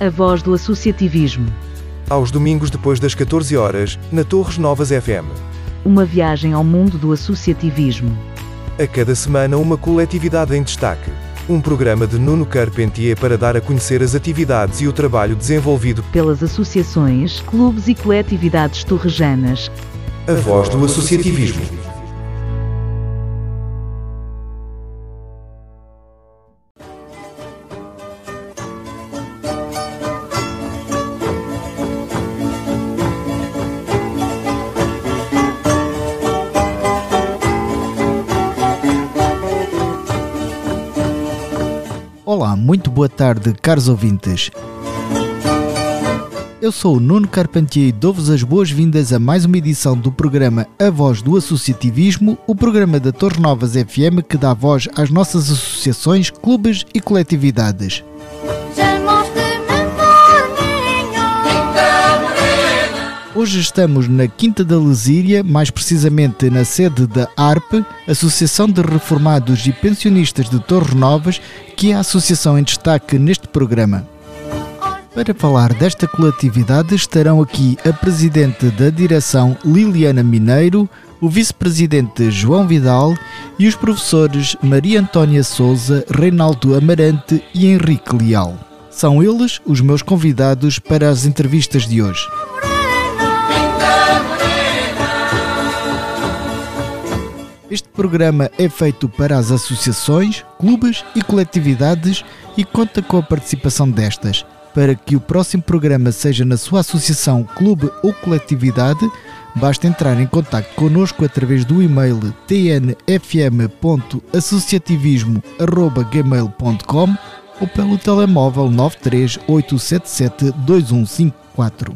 A voz do associativismo. Aos domingos depois das 14 horas, na Torres Novas FM. Uma viagem ao mundo do associativismo. A cada semana uma coletividade em destaque. Um programa de Nuno Carpentier para dar a conhecer as atividades e o trabalho desenvolvido pelas associações, clubes e coletividades torrejanas. A voz do associativismo. Boa tarde, caros ouvintes. Eu sou o Nuno Carpentier e dou-vos as boas-vindas a mais uma edição do programa A Voz do Associativismo, o programa da Torre Novas FM que dá voz às nossas associações, clubes e coletividades. Hoje estamos na Quinta da Lesíria, mais precisamente na sede da ARP, Associação de Reformados e Pensionistas de Torres Novas, que é a associação em destaque neste programa. Para falar desta coletividade estarão aqui a Presidente da Direção Liliana Mineiro, o Vice-Presidente João Vidal e os professores Maria Antônia Souza, Reinaldo Amarante e Henrique Leal. São eles os meus convidados para as entrevistas de hoje. Programa é feito para as associações, clubes e coletividades e conta com a participação destas. Para que o próximo programa seja na sua associação, clube ou coletividade, basta entrar em contato connosco através do e-mail tnfm.associativismo.gmail.com ou pelo telemóvel 938772154.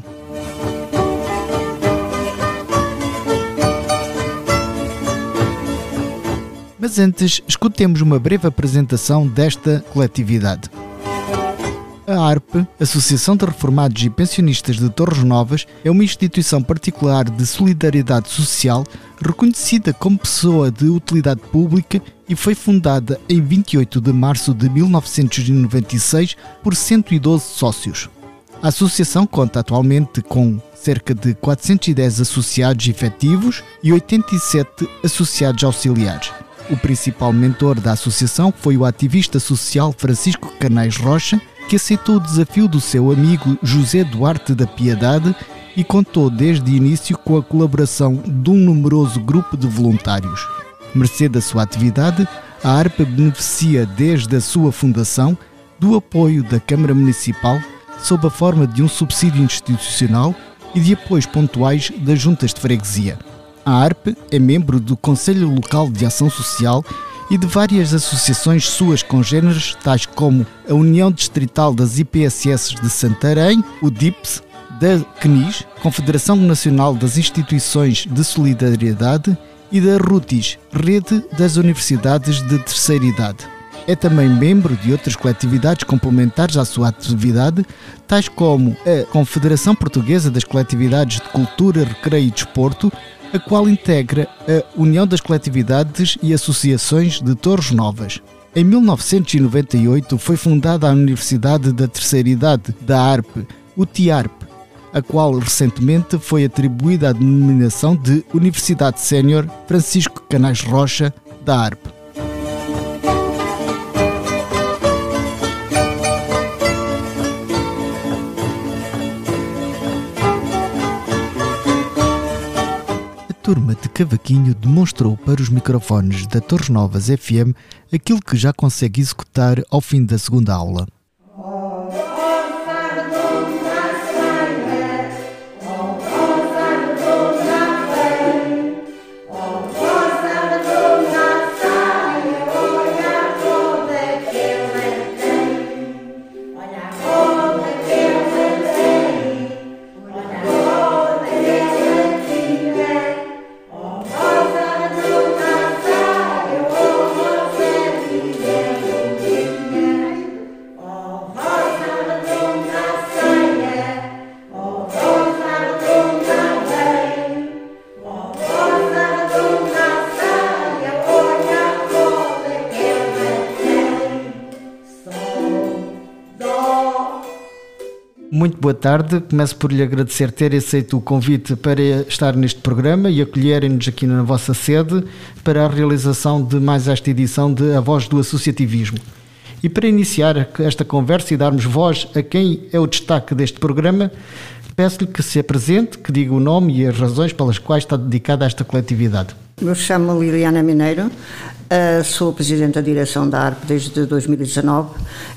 Mas antes, escutemos uma breve apresentação desta coletividade. A ARP, Associação de Reformados e Pensionistas de Torres Novas, é uma instituição particular de solidariedade social reconhecida como pessoa de utilidade pública e foi fundada em 28 de março de 1996 por 112 sócios. A associação conta atualmente com cerca de 410 associados efetivos e 87 associados auxiliares. O principal mentor da associação foi o ativista social Francisco Canais Rocha, que aceitou o desafio do seu amigo José Duarte da Piedade e contou desde o início com a colaboração de um numeroso grupo de voluntários. Mercê da sua atividade, a ARPA beneficia desde a sua fundação do apoio da Câmara Municipal sob a forma de um subsídio institucional e de apoios pontuais das juntas de freguesia. A ARP é membro do Conselho Local de Ação Social e de várias associações suas congêneres, tais como a União Distrital das IPSS de Santarém, o DIPS, da CNIS, Confederação Nacional das Instituições de Solidariedade, e da RUTIS, Rede das Universidades de Terceira Idade. É também membro de outras coletividades complementares à sua atividade, tais como a Confederação Portuguesa das Coletividades de Cultura, Recreio e Desporto, a qual integra a União das Coletividades e Associações de Torres Novas. Em 1998 foi fundada a Universidade da Terceira Idade da ARP, o TIARP, a qual recentemente foi atribuída a denominação de Universidade Sénior Francisco Canais Rocha da ARP. Turma de Cavaquinho demonstrou para os microfones da Torres Novas FM aquilo que já consegue executar ao fim da segunda aula. Muito boa tarde. Começo por lhe agradecer ter aceito o convite para estar neste programa e acolherem-nos aqui na vossa sede para a realização de mais esta edição de A Voz do Associativismo. E para iniciar esta conversa e darmos voz a quem é o destaque deste programa, peço-lhe que se apresente, que diga o nome e as razões pelas quais está dedicada a esta coletividade. Eu chamo Liliana Mineiro, Uh, sou presidente da direção da ARP desde 2019,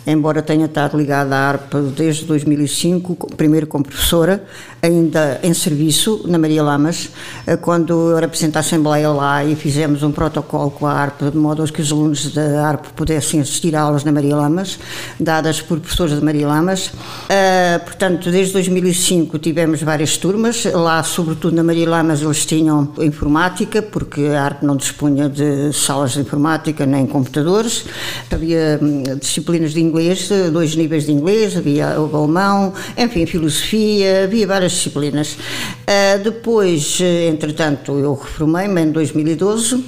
embora tenha estado ligada à ARP desde 2005, primeiro como professora, ainda em serviço na Maria Lamas, uh, quando eu era presidente da Assembleia lá e fizemos um protocolo com a ARP de modo a que os alunos da ARP pudessem assistir a aulas na Maria Lamas, dadas por professores da Maria Lamas. Uh, portanto, desde 2005 tivemos várias turmas, lá, sobretudo na Maria Lamas, eles tinham informática, porque a ARP não dispunha de salas de informática nem computadores. Havia hum, disciplinas de inglês, dois níveis de inglês, havia o alemão, enfim, filosofia, havia várias disciplinas. Uh, depois, entretanto, eu reformei-me em 2012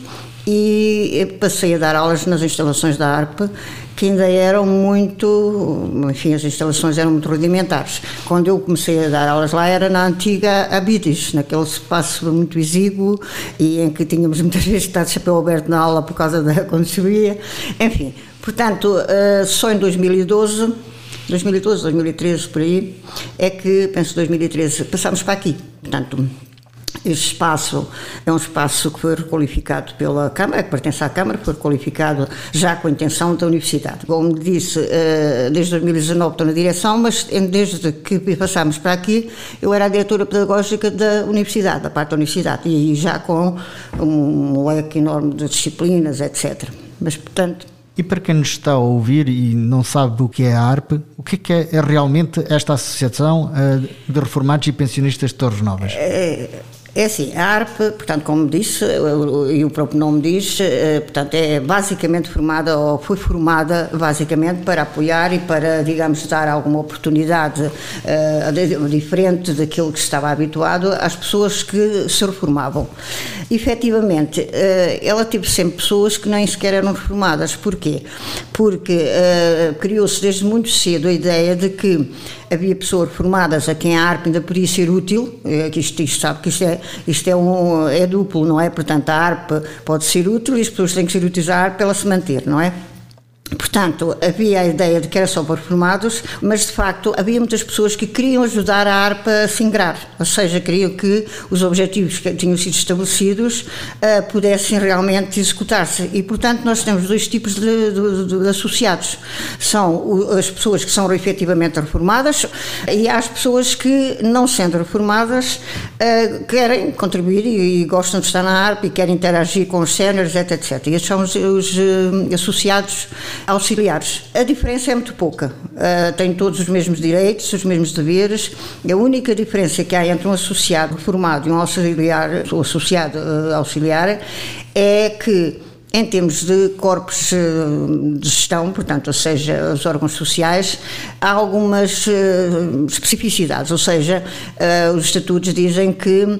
e passei a dar aulas nas instalações da ARP que ainda eram muito, enfim, as instalações eram muito rudimentares. Quando eu comecei a dar aulas lá era na antiga Abides, naquele espaço muito exíguo e em que tínhamos muitas vezes estado de chapéu aberto na aula por causa da quando. Enfim, portanto, eh, só em 2012 2012, 2013, por aí, é que, penso 2013, passámos para aqui. Portanto, este espaço é um espaço que foi requalificado pela Câmara, que pertence à Câmara, foi requalificado já com a intenção da Universidade. Como disse, eh, desde 2019 estou na direção, mas desde que passámos para aqui, eu era a diretora pedagógica da Universidade, da parte da Universidade, e já com um leque enorme de disciplinas, etc. Mas, portanto, e para quem nos está a ouvir e não sabe o que é a ARP, o que é, que é realmente esta Associação eh, de Reformados e Pensionistas de Torres Novas? É, é assim, a ARP, portanto, como disse, e o próprio nome diz, eh, portanto, é basicamente formada, ou foi formada basicamente para apoiar e para, digamos, dar alguma oportunidade uh, diferente daquilo que estava habituado às pessoas que se reformavam. Efetivamente, uh, ela teve sempre pessoas que nem sequer eram reformadas. Porquê? Porque uh, criou-se desde muito cedo a ideia de que havia pessoas formadas a quem a ARP ainda podia ser útil, que isto, isto, sabe que isto, é, isto é, um, é duplo, não é? Portanto, a ARP pode ser útil e as pessoas têm que ser úteis à para ela se manter, não é? Portanto, havia a ideia de que era só para reformados, mas de facto havia muitas pessoas que queriam ajudar a ARPA a se ingrar, ou seja, queriam que os objetivos que tinham sido estabelecidos uh, pudessem realmente executar-se. E, portanto, nós temos dois tipos de, de, de, associados: são as pessoas que são efetivamente reformadas e há as pessoas que, não sendo reformadas, uh, querem contribuir e, e, gostam de estar na ARPA e querem interagir com os séniores, etc, etc. E estes são os, os uh, associados auxiliares. A diferença é muito pouca. Uh, têm todos os mesmos direitos, os mesmos deveres. A única diferença que há entre um associado formado e um auxiliar, ou associado uh, auxiliar, é que em termos de corpos eh, de gestão, portanto, ou seja, os órgãos sociais, há algumas eh, especificidades, ou seja, eh, os estatutos dizem que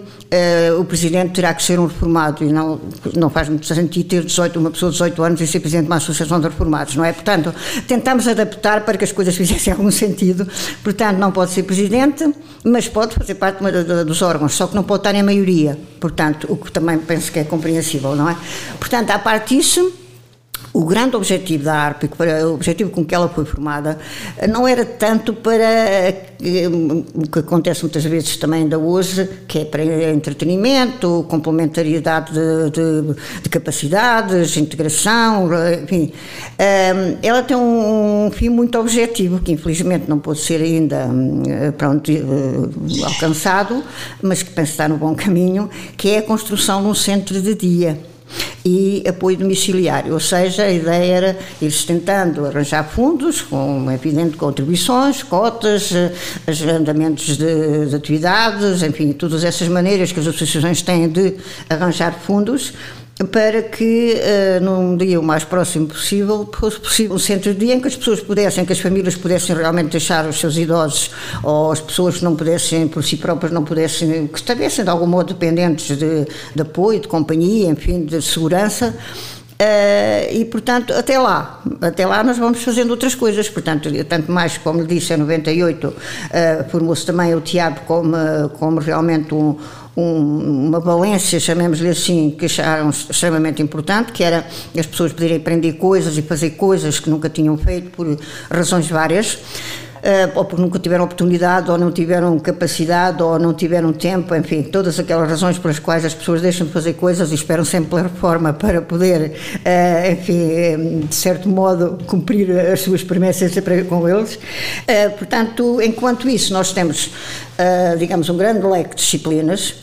o presidente terá que ser um reformado e não, não faz muito sentido ter 18, uma pessoa de 18 anos e ser presidente de uma associação de reformados, não é? Portanto, tentamos adaptar para que as coisas fizessem algum sentido. Portanto, não pode ser presidente, mas pode fazer parte dos órgãos, só que não pode estar em maioria. Portanto, o que também penso que é compreensível, não é? Portanto, à parte o grande objetivo da ARP, o objetivo com que ela foi formada, não era tanto para o que acontece muitas vezes também ainda hoje, que é para entretenimento, complementariedade de, de, de capacidades, integração, enfim. Hum, ela tem um fim muito objetivo, que infelizmente não pode ser ainda hum, pronto, eh, alcançado, mas que penso estar no bom caminho, que é a construção de um centro de dia e apoio domiciliário, ou seja, a ideia era ir tentando arranjar fundos com, evidente, contribuições, cotas, eh, agendamentos de, de atividades, enfim, todas essas maneiras que as associações têm de arranjar fundos para que uh, num dia o mais próximo possível fosse possível um centro de dia em que as pessoas pudessem, que as famílias pudessem realmente deixar os seus idosos ou as pessoas que não pudessem por si próprias não pudessem, que estivessem de algum modo dependentes de, de apoio, de companhia, enfim, de segurança, e, portanto, até lá, até lá nós vamos fazendo outras coisas, portanto, tanto mais, como lhe disse, em 98 formou-se também o teatro como, como realmente um um, uma valência, chamemos-lhe assim, que acharam extremamente importante, que era as pessoas poderem aprender coisas e fazer coisas que nunca tinham feito por razões várias. Uh, ou porque nunca tiveram oportunidade, ou não tiveram capacidade, ou não tiveram tempo, enfim, todas aquelas razões pelas quais as pessoas deixam de fazer coisas e esperam sempre pela reforma para poder, uh, enfim, de certo modo, cumprir as suas promessas com eles. Portanto, enquanto isso, nós temos, digamos, um grande leque de disciplinas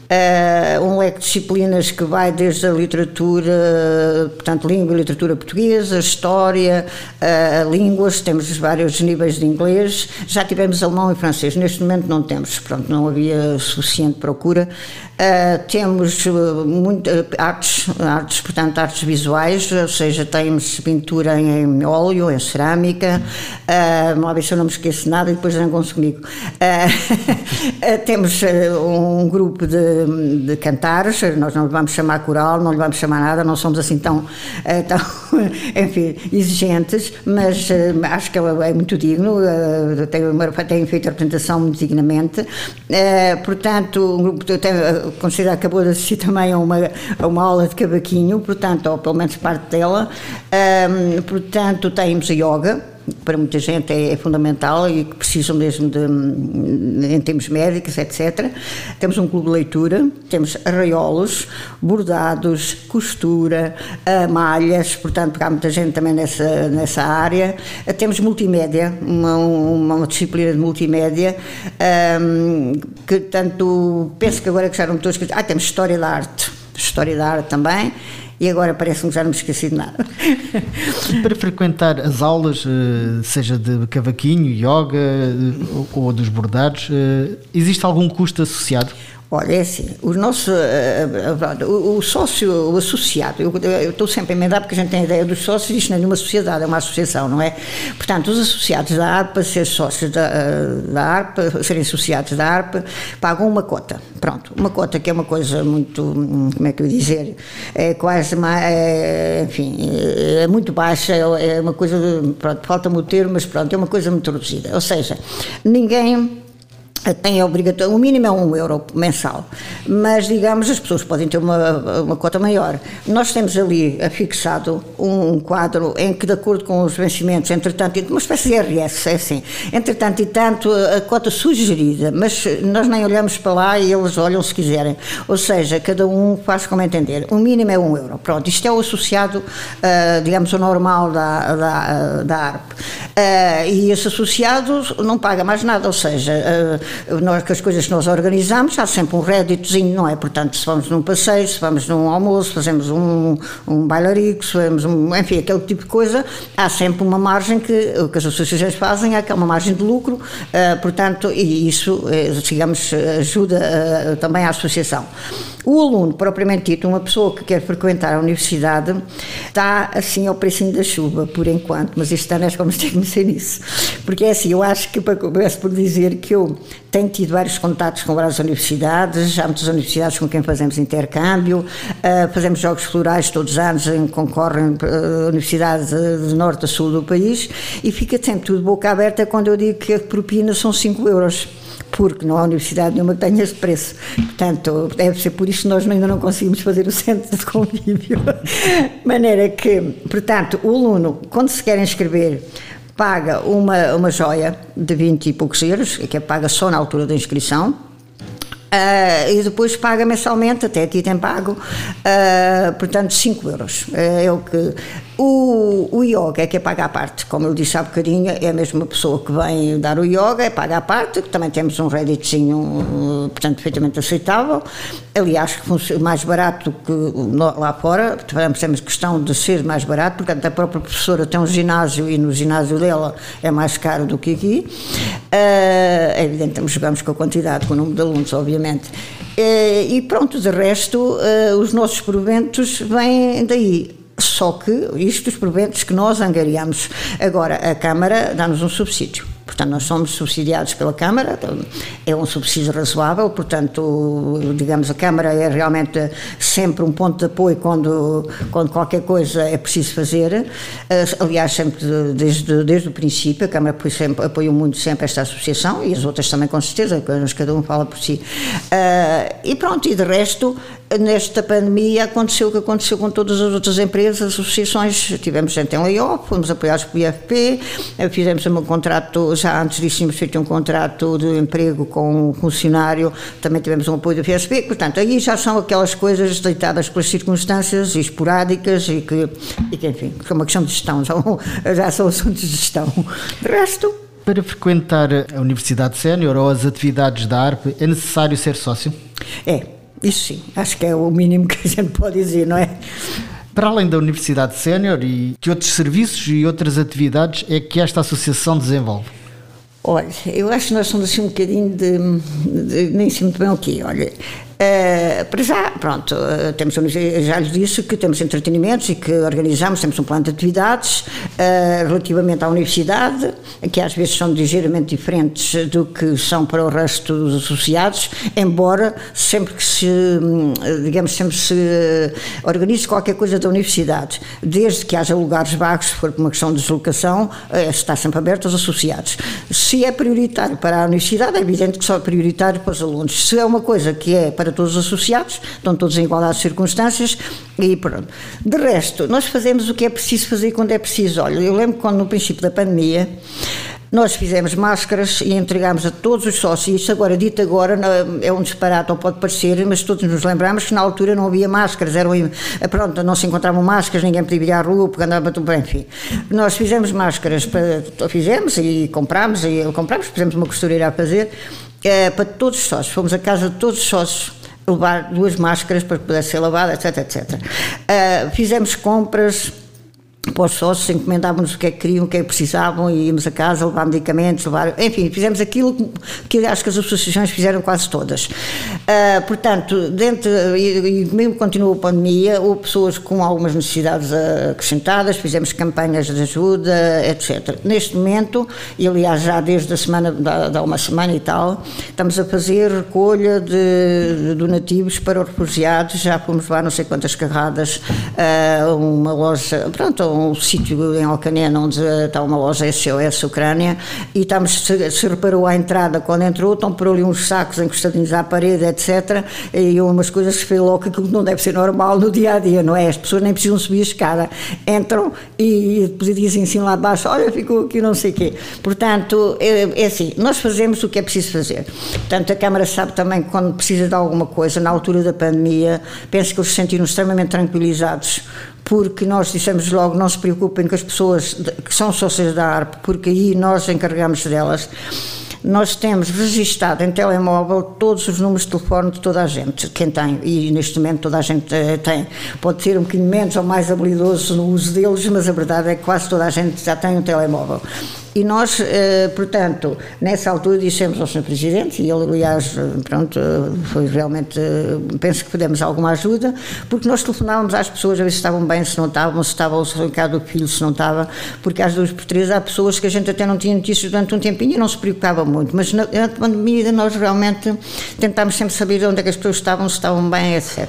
uh, um leque de disciplinas que vai desde a literatura, portanto, língua e literatura portuguesa, história, uh, línguas, temos vários níveis de inglês, já tivemos alemão e francês, neste momento não temos, pronto, não havia suficiente procura. Uh, temos muito, artes, artes, portanto, artes visuais, ou seja, temos pintura em óleo, em cerâmica, uh, ver se eu não me esqueço nada e depois zangam-se comigo. Temos um grupo de de, cantares, nós não lhe vamos chamar coral, não lhe vamos chamar nada, não somos assim tão, eh, tão enfim, exigentes, mas eh, acho que ele é muito digno, eh, tem, tem feito a representação muito dignamente. Portanto, um grupo, considero acabou de assistir também a uma, a uma aula de cavaquinho, portanto, ou pelo menos parte dela. Portanto, temos a yoga, para muita gente é, é, fundamental e que precisam mesmo de, em termos médicos, etc. Temos um clube de leitura, temos arraiolos, bordados, costura, malhas, portanto, há muita gente também nessa, nessa área. Temos multimédia, uma, uma disciplina de multimédia, um, que tanto, penso que agora que já não estou a esquecer, ah, temos História da Arte, História da Arte também, e agora parece-me que já não me esqueci de nada. Para frequentar as aulas, eh, seja de cavaquinho, yoga eh, ou dos bordados, eh, existe algum custo associado? Olha, é assim, o nosso, uh, o, o, sócio, o associado, eu, estou sempre a emendar porque a gente tem a ideia dos sócios, isto não é nenhuma sociedade, é uma associação, não é? Portanto, os associados da ARPA, ser sócios da, da ARPA, serem associados da ARPA, pagam uma cota, pronto, uma cota que é uma coisa muito, como é que eu dizer, é quase, é, enfim, é muito baixa, é uma coisa, pronto, falta-me o termo, mas pronto, é uma coisa muito reduzida, ou seja, ninguém tem obrigatório, o mínimo é um euro mensal, mas digamos as pessoas podem ter uma, uma cota maior. Nós temos ali afixado um quadro em que, de acordo com os vencimentos, entretanto, uma espécie de IRS, é assim, entretanto e tanto, a cota sugerida, mas nós nem olhamos para lá e eles olham se quiserem. Ou seja, cada um faz como entender. O mínimo é um euro. Pronto, isto é o associado, uh, digamos, o normal da, da, da ARP. Uh, e esse associado não paga mais nada, ou seja, nós, que as coisas que nós organizamos, há sempre um réditozinho, não é? Portanto, se vamos num passeio, se vamos num almoço, fazemos um, um bailarico, se fazemos um, enfim, aquele tipo de coisa, há sempre uma margem que, que as associações fazem é uma margem de lucro, uh, portanto, e isso, uh, digamos, ajuda uh, também a associação. O aluno, propriamente dito, uma pessoa que quer frequentar a universidade, está assim ao precinho da chuva, por enquanto, mas este ano acho que vamos ter que mexer nisso. Porque é assim, eu acho que, começo por dizer que eu tenho tido vários contatos com várias universidades, há muitas universidades com quem fazemos intercâmbio, uh, fazemos jogos florais todos os anos, em concorrem uh, universidades de norte a sul do país, e fica sempre tudo boca aberta quando eu digo que a propina são 5 euros porque não há universidade nenhuma que tenha este preço. Portanto, deve ser por isso que nós ainda não conseguimos fazer o centro de convívio. Maneira que, portanto, o aluno, quando se quer inscrever, paga uma, uma joia de 20 e poucos euros, que é paga só na altura da inscrição, Uh, e depois paga mensalmente, até aqui tem pago, uh, portanto, 5 euros. Uh, é o que o, o yoga é que é paga à parte, como eu disse há bocadinho, é a mesma pessoa que vem dar o yoga, é paga à parte, também temos um redditzinho, portanto, perfeitamente aceitável. Aliás, mais barato que lá fora, temos questão de ser mais barato, portanto, a própria professora tem um ginásio e no ginásio dela é mais caro do que aqui. Uh, é evidente, jogamos com a quantidade, com o número de alunos, obviamente. Uh, e pronto, de resto, os nossos proventos vêm daí. Só que isto, os proventos que nós angariamos. Agora, a Câmara dá-nos um subsídio Portanto, nós somos subsidiados pela Câmara, é um subsídio razoável, portanto, digamos, a Câmara é realmente sempre um ponto de apoio quando, quando qualquer coisa é preciso fazer. Aliás, sempre desde, desde o princípio, a Câmara sempre, apoiou muito sempre esta associação e as outras também, com certeza, cada um fala por si. Eh, e pronto, e de resto, nesta pandemia aconteceu o que aconteceu com todas as outras empresas, associações, tivemos gente em layoff, fomos apoiados pelo IFP, eh, fizemos um contrato, já antes disso tínhamos feito um contrato de emprego com um funcionário, também tivemos um apoio do FSP, portanto, aí já são aquelas coisas deitadas pelas circunstâncias e esporádicas e que, e que enfim, que é uma questão de gestão, já, já são assuntos de gestão. De resto... Para frequentar a Universidade Sénior ou as atividades da ARP, é necessário ser sócio? É, isso sim, acho que é o mínimo que a gente pode dizer, não é? Para além da Universidade Sénior e que outros serviços e outras atividades é que esta associação desenvolve? Olha, eu acho que nós somos assim um bocadinho de, de nem sei muito bem o quê. Olha, Uh, para já, pronto, uh, temos, já lhes disse que temos entretenimentos e que organizamos, temos um plano de atividades uh, relativamente à universidade, que às vezes são ligeiramente diferentes do que são para o resto dos associados, embora sempre que se, hum, digamos, sempre se organize qualquer coisa da universidade, desde que haja lugares vagos, se for por uma questão de deslocação, está sempre aberto aos associados. Se é prioritário para a universidade, é evidente que só é prioritário para os alunos. Se é uma coisa que é para todos os associados, estão todos em igualdade de circunstâncias e pronto. De resto, nós fazemos o que é preciso fazer quando é preciso. Olha, eu lembro quando no princípio da pandemia nós fizemos máscaras e entregámos a todos os sócios. Agora, dito agora, é um disparate, ou pode parecer, mas todos nos lembramos que na altura não havia máscaras, eram, pronto, não se encontravam máscaras, ninguém podia ir à rua, porque andava tudo bem, enfim. Nós fizemos máscaras, para, fizemos e comprámos, e comprámos, fizemos uma costureira a fazer, é, para todos os sócios. Fomos à casa de todos os sócios levar duas máscaras para poder ser lavada, etc, etc. Uh, fizemos compras para os sócios, encomendávamos o que é que queriam, o que é que precisavam, e íamos a casa levar medicamentos, levar, enfim, fizemos aquilo que acho que as associações fizeram quase todas. Uh, portanto, dentro, e, e mesmo continuou a pandemia, houve pessoas com algumas necessidades acrescentadas, fizemos campanhas de ajuda, etc. Neste momento, e aliás já desde a semana, há uma semana e tal, estamos a fazer recolha de, de donativos para os refugiados, já fomos lá não sei quantas carradas, uh, uma loja, pronto, um sítio em Alcanena onde está uma loja SOS Ucrânia e estamos, se, se reparou à entrada, quando entrou, estão por ali uns sacos encostadinhos à parede, etc. E umas coisas que se logo que não deve ser normal no dia a dia, não é? As pessoas nem precisam subir a escada, entram e depois dizem assim lá abaixo: olha, ficou aqui não sei o quê. Portanto, é, é assim, nós fazemos o que é preciso fazer. Portanto, a Câmara sabe também que quando precisa de alguma coisa, na altura da pandemia, penso que eles se sentiram extremamente tranquilizados porque nós dissemos logo, não se preocupem com as pessoas que são sócias da ARP, porque aí nós encarregamos delas. Nós temos registado em telemóvel todos os números de telefone de toda a gente, quem tem, e neste momento toda a gente eh, tem. Pode ser um bocadinho menos ou mais habilidoso no uso deles, mas a verdade é que quase toda a gente já tem um telemóvel. E nós, eh, portanto, nessa altura dissemos ao Sr. Presidente, e ele, aliás, pronto, foi realmente, penso que pudemos alguma ajuda, porque nós telefonávamos às pessoas a ver se estavam bem, se não estavam, se estava o recado do filho, se não estava, porque às duas por três há pessoas que a gente até não tinha notícias durante um tempinho e não se preocupava muito, mas na, na pandemia nós realmente tentámos sempre saber onde é que as pessoas estavam, se estavam bem, etc.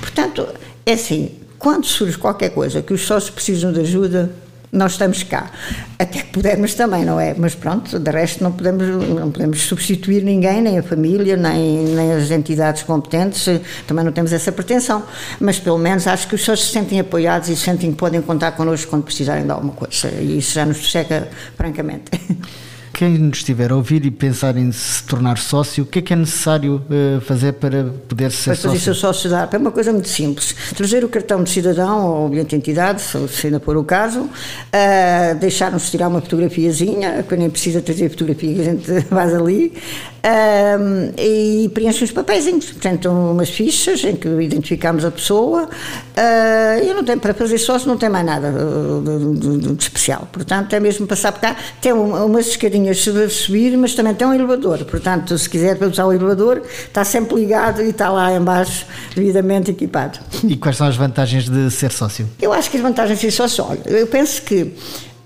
Portanto, é assim, quando surge qualquer coisa que os sócios precisam de ajuda, nós estamos cá. Até que pudermos também, não é? Mas pronto, de resto não podemos, não podemos substituir ninguém, nem a família, nem, nem as entidades competentes, também não temos essa pretensão. Mas pelo menos acho que os sócios se sentem apoiados e sentem que podem contar connosco quando precisarem de alguma coisa. E isso já nos chega, francamente. quem nos estiver a ouvir e pensar em se tornar sócio, o que é que é necessário uh, fazer para poder ser para fazer sócio? sócio da ARP é uma coisa muito simples. Trazer o cartão de cidadão ou bilhete de entidade, se ainda for o caso, uh, deixar-nos tirar uma fotografiazinha, que nem precisa trazer fotografia, a gente faz ali, uh, e preenche uns papéis, portanto, umas fichas em que identificamos a pessoa, uh, e não tem, para fazer sócio não tem mais nada de, de, de, de especial. Portanto, é mesmo passar por cá. Tem umas escadinhas escadinhas subir, mas também tem um elevador. Portanto, se quiser usar o elevador, está sempre ligado e está lá embaixo devidamente equipado. E quais são as vantagens de ser sócio? Eu acho que as vantagens de ser sócio, olha, eu penso que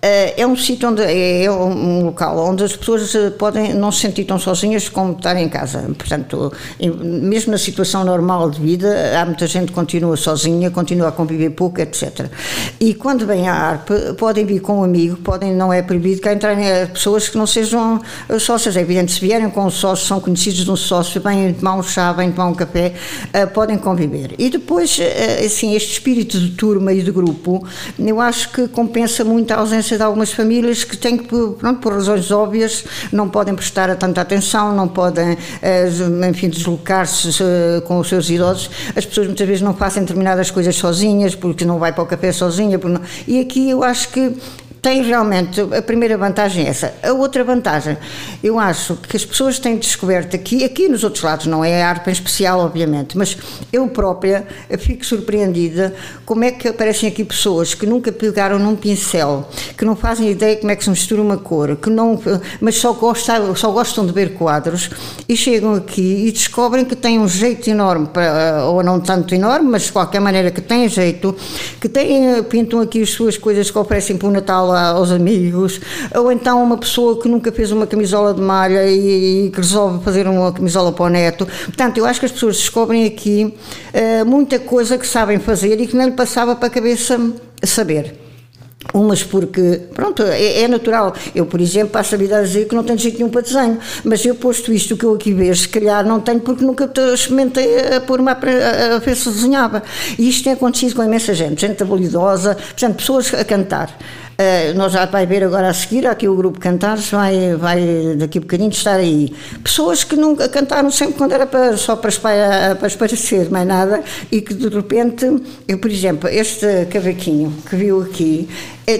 é um sítio onde é um local onde as pessoas podem não se sentir tão sozinhas como estar em casa. Portanto, mesmo na situação normal de vida, há muita gente que continua sozinha, continua a conviver pouco, etc. E quando vem a ARP, podem vir com um amigo, podem, não é proibido que entrarem pessoas que não sejam sócios. É evidente, se vierem com um sócio, são conhecidos de um sócio, vêm tomar um chá, vêm tomar um café, podem conviver. E depois, assim, este espírito de turma e de grupo, eu acho que compensa muito a ausência de algumas famílias que têm que, pronto, por razões óbvias, não podem prestar tanta atenção, não podem, eh, enfim, deslocar-se eh, com os seus idosos. As pessoas muitas vezes não fazem determinadas coisas sozinhas, porque não vai para o café sozinha. Não... E aqui eu acho que tem realmente, a primeira vantagem é essa. A outra vantagem, eu acho que as pessoas têm descoberto aqui, aqui nos outros lados, não é a arte em especial, obviamente, mas eu própria fico surpreendida como é que aparecem aqui pessoas que nunca pegaram num pincel, que não fazem ideia como é que se mistura uma cor, que não, mas só gostam, só gostam de ver quadros e chegam aqui e descobrem que têm um jeito enorme, para, ou não tanto enorme, mas de qualquer maneira que têm jeito, que têm, pintam aqui as suas coisas que oferecem para o Natal aos amigos, ou então uma pessoa que nunca fez uma camisola de malha e, e que resolve fazer uma camisola para o neto. Portanto, eu acho que as pessoas descobrem aqui uh, muita coisa que sabem fazer e que não lhe passava para a cabeça saber. Umas porque, pronto, é, é, natural. Eu, por exemplo, passo a vida a dizer que não tenho jeito nenhum para desenho, mas eu posto isto que eu aqui vejo, se calhar não tenho porque nunca experimentei a pôr-me a, a ver se desenhava. E isto tem acontecido com imensa gente, gente habilidosa, portanto, pessoas a cantar. Uh, nós já vai ver agora a seguir, aqui o grupo Cantares vai, vai daqui a bocadinho estar aí. Pessoas que nunca cantaram sempre quando era para, só para, espalhar, para esparecer, mais nada, e que de repente, eu, por exemplo, este cavaquinho que viu aqui,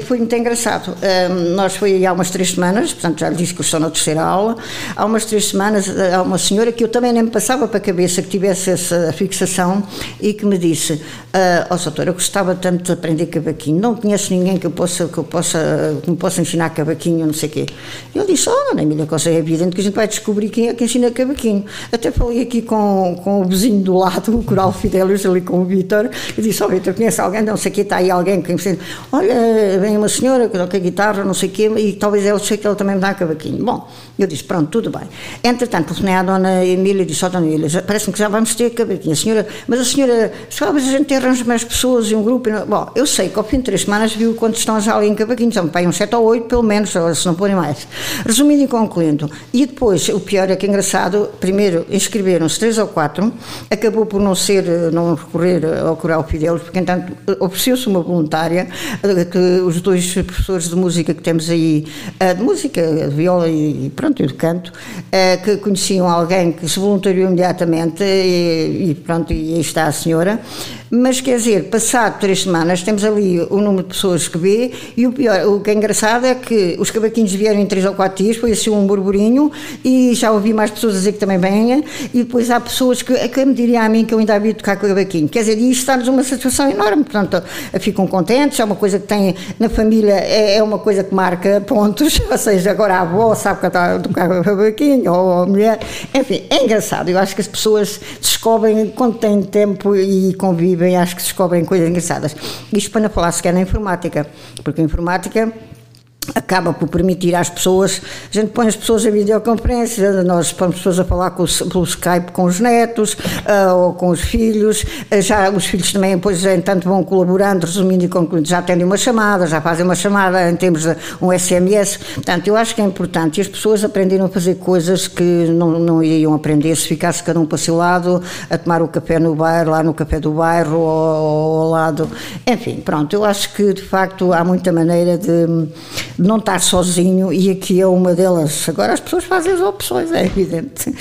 foi muito engraçado. Um, nós foi há umas três semanas, portanto já lhe disse que estou na terceira aula, há umas três semanas há uma senhora que eu também nem me passava para a cabeça que tivesse essa fixação e que me disse, uh, oh doutora, eu gostava tanto de aprender cavaquinho, não conheço ninguém que eu possa, que eu possa, que me possa ensinar cavaquinho, não sei o quê. Eu disse, oh, dona Emília Costa, é evidente que a gente vai descobrir quem é que ensina cavaquinho. Até falei aqui com, com o vizinho do lado, o Coral Fidelis, ali com o Vitor, e disse, oh Vitor, conhece alguém, não sei o quê, está aí alguém que me ensina, olha, vem uma senhora que toca guitarra, não sei o quê, e talvez eu sei que ela também me dá cavaquinho. Bom, eu disse, pronto, tudo bem. Entretanto, telefonei à dona Emília e disse, ó oh, dona Emília, parece-me que já vamos ter cavaquinho. A senhora, mas a senhora, talvez a gente arranja mais pessoas e um grupo. E Bom, eu sei que ao fim de três semanas viu quantos estão já ali em cavaquinho, são para uns sete ou oito, pelo menos, se não forem mais. Resumindo e concluindo, e depois, o pior é que é engraçado, primeiro inscreveram-se três ou quatro, acabou por não ser, não recorrer ao Coral Fidelis, porque entanto ofereceu-se uma voluntária, que os dois professores de música que temos aí, eh, de música, de viola e pronto, e de canto, eh, que conheciam alguém que se voluntariou imediatamente e, e pronto, e aí está a senhora. Mas quer dizer, passado três semanas, temos ali o número de pessoas que vê, e o pior, o que é engraçado é que os cavaquinhos vieram em três ou quatro dias, foi assim um burburinho, e já ouvi mais pessoas dizer que também venha, e depois há pessoas que, que me diriam a mim que eu ainda havia tocar cavaquinho. Quer dizer, isto está-nos uma satisfação enorme, portanto, ficam contentes, é uma coisa que tem na família, é, é uma coisa que marca pontos, ou seja, agora a avó sabe cantar, tá tocar cavaquinho, ou a mulher, enfim, é engraçado, eu acho que as pessoas descobrem quando têm tempo e convivem vivem, acho que descobrem coisas engraçadas. Isto para não falar sequer na informática, porque a informática acaba por permitir às pessoas, a gente põe as pessoas em videoconferência, nós as pessoas a falar com, pelo Skype com os netos uh, ou com os filhos, uh, já os filhos também depois entanto vão colaborando, resumindo e concluindo, já atendem uma chamada, já fazem uma chamada em termos de um SMS, portanto eu acho que é importante e as pessoas aprenderam a fazer coisas que não, não iriam aprender se ficasse cada um para o seu lado, a tomar o café no bairro, lá no café do bairro ou, ou ao lado, enfim, pronto, eu acho que de facto há muita maneira de não estar sozinho e aqui é uma delas. Agora as pessoas fazem as opções, é evidente.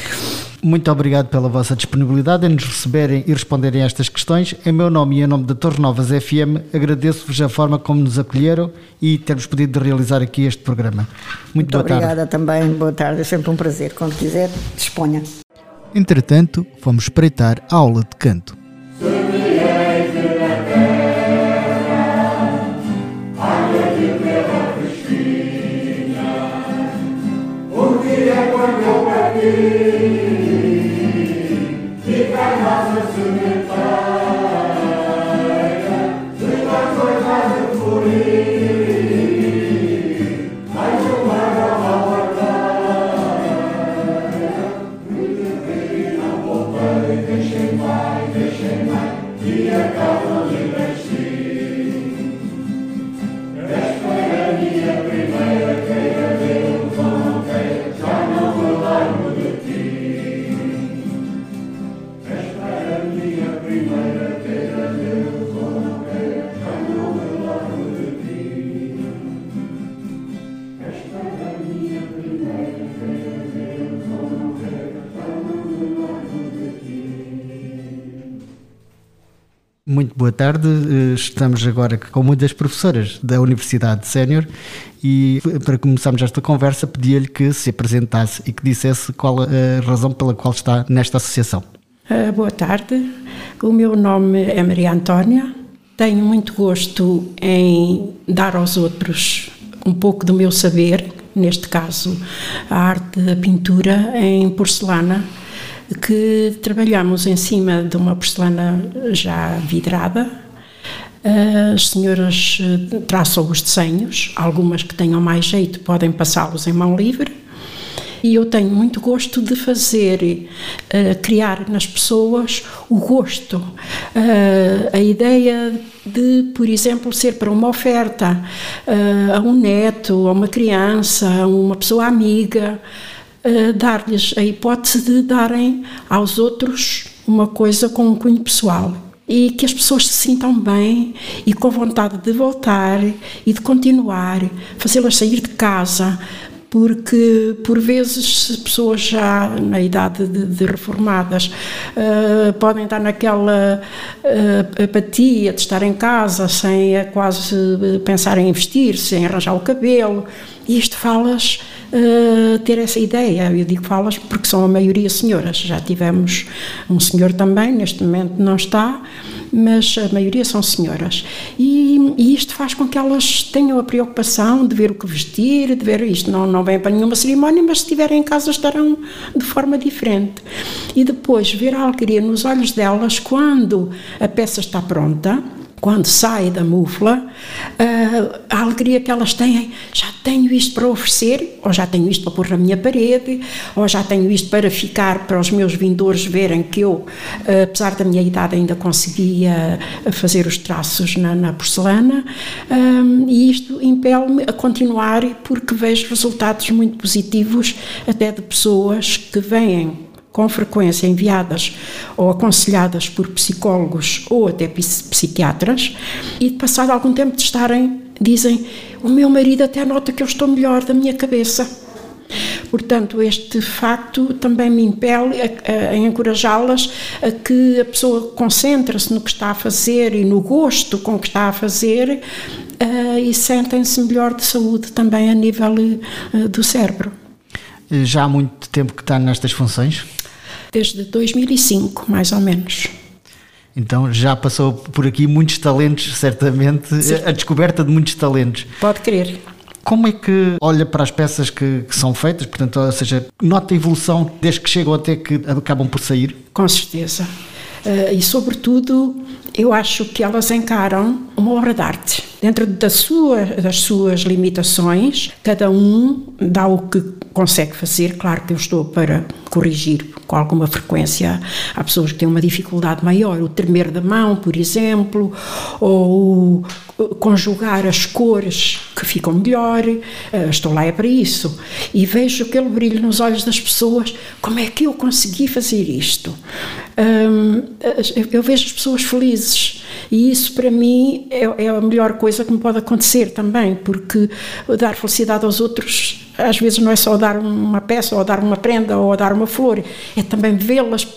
Muito obrigado pela vossa disponibilidade em nos receberem e responderem a estas questões. Em meu nome e em nome da Torre Novas FM, agradeço-vos a forma como nos acolheram e termos podido realizar aqui este programa. Muito, Muito boa obrigada tarde. também, boa tarde, é sempre um prazer. Quando quiser, disponha. Entretanto, vamos espreitar a aula de canto. Muito boa tarde. Eh, estamos agora com uma das professoras da Universidade Sénior e para começarmos esta conversa pedia-lhe que se apresentasse e que dissesse qual a razão pela qual está nesta associação. Uh, boa tarde. O meu nome é Maria Antónia. Tenho muito gosto em dar aos outros um pouco do meu saber, neste caso a arte da pintura em porcelana que trabalhamos em cima de uma porcelana já vidrada. As senhoras eh, traçam os desenhos, algumas que tenham mais jeito podem passá-los em mão livre. E eu tenho muito gosto de fazer, uh, criar nas pessoas o gosto, uh, a ideia de, por exemplo, ser para uma oferta a um neto, a uma criança, a uma pessoa amiga dar-lhes a hipótese de darem aos outros uma coisa com um cunho pessoal. E que as pessoas se sintam bem e com vontade de voltar e de continuar, fazê-las sair de casa, porque por vezes pessoas já na idade de, de reformadas uh, podem estar naquela uh, apatia de estar em casa sem quase pensar em investir, sem arranjar o cabelo. E isto falas uh, ter essa ideia. Eu digo falas porque são a maioria senhoras. Já tivemos um senhor também, neste momento não está, mas a maioria são senhoras. E, e, isto faz com que elas tenham a preocupação de ver o que vestir, de ver isto. Não, não vem para nenhuma cerimónia, mas se estiverem em casa estarão de forma diferente. E depois ver a alegria nos olhos delas quando a peça está pronta quando sai da mufla, uh, a alegria que elas têm, já tenho isto para oferecer, ou já tenho isto para pôr na minha parede, ou já tenho isto para ficar para os meus vindores verem que eu, uh, apesar da minha idade, ainda conseguia fazer os traços na, na porcelana, e isto impele-me a continuar porque vejo resultados muito positivos até de pessoas que vêm com frequência enviadas ou aconselhadas por psicólogos ou até psiquiatras, e passado algum tempo de estarem, dizem: O meu marido até nota que eu estou melhor da minha cabeça. Portanto, este facto também me impele a, a, a encorajá-las a que a pessoa concentre-se no que está a fazer e no gosto com que está a fazer uh, e sentem-se melhor de saúde também a nível uh, do cérebro. Já há muito tempo que está nestas funções? Desde 2005, mais ou menos. Então já passou por aqui muitos talentos, certamente, Sim. a descoberta de muitos talentos. Pode crer. Como é que olha para as peças que, que, são feitas? Portanto, ou seja, nota a evolução desde que chegam até que acabam por sair? Com certeza. Uh, e, sobretudo, eu acho que elas encaram uma obra de arte. Dentro da sua, das suas limitações, cada um dá o que consegue fazer. Claro que eu estou para corrigir com alguma frequência. Há pessoas que têm uma dificuldade maior, o tremer da mão, por exemplo, ou conjugar as cores que ficam melhor. Uh, estou lá é para isso. E vejo aquele brilho nos olhos das pessoas. Como é que eu consegui fazer isto? Eu vejo as pessoas felizes e isso para mim é, é, a melhor coisa que me pode acontecer também, porque dar felicidade aos outros às vezes não é só dar uma peça ou dar uma prenda ou dar uma flor, é também vê-las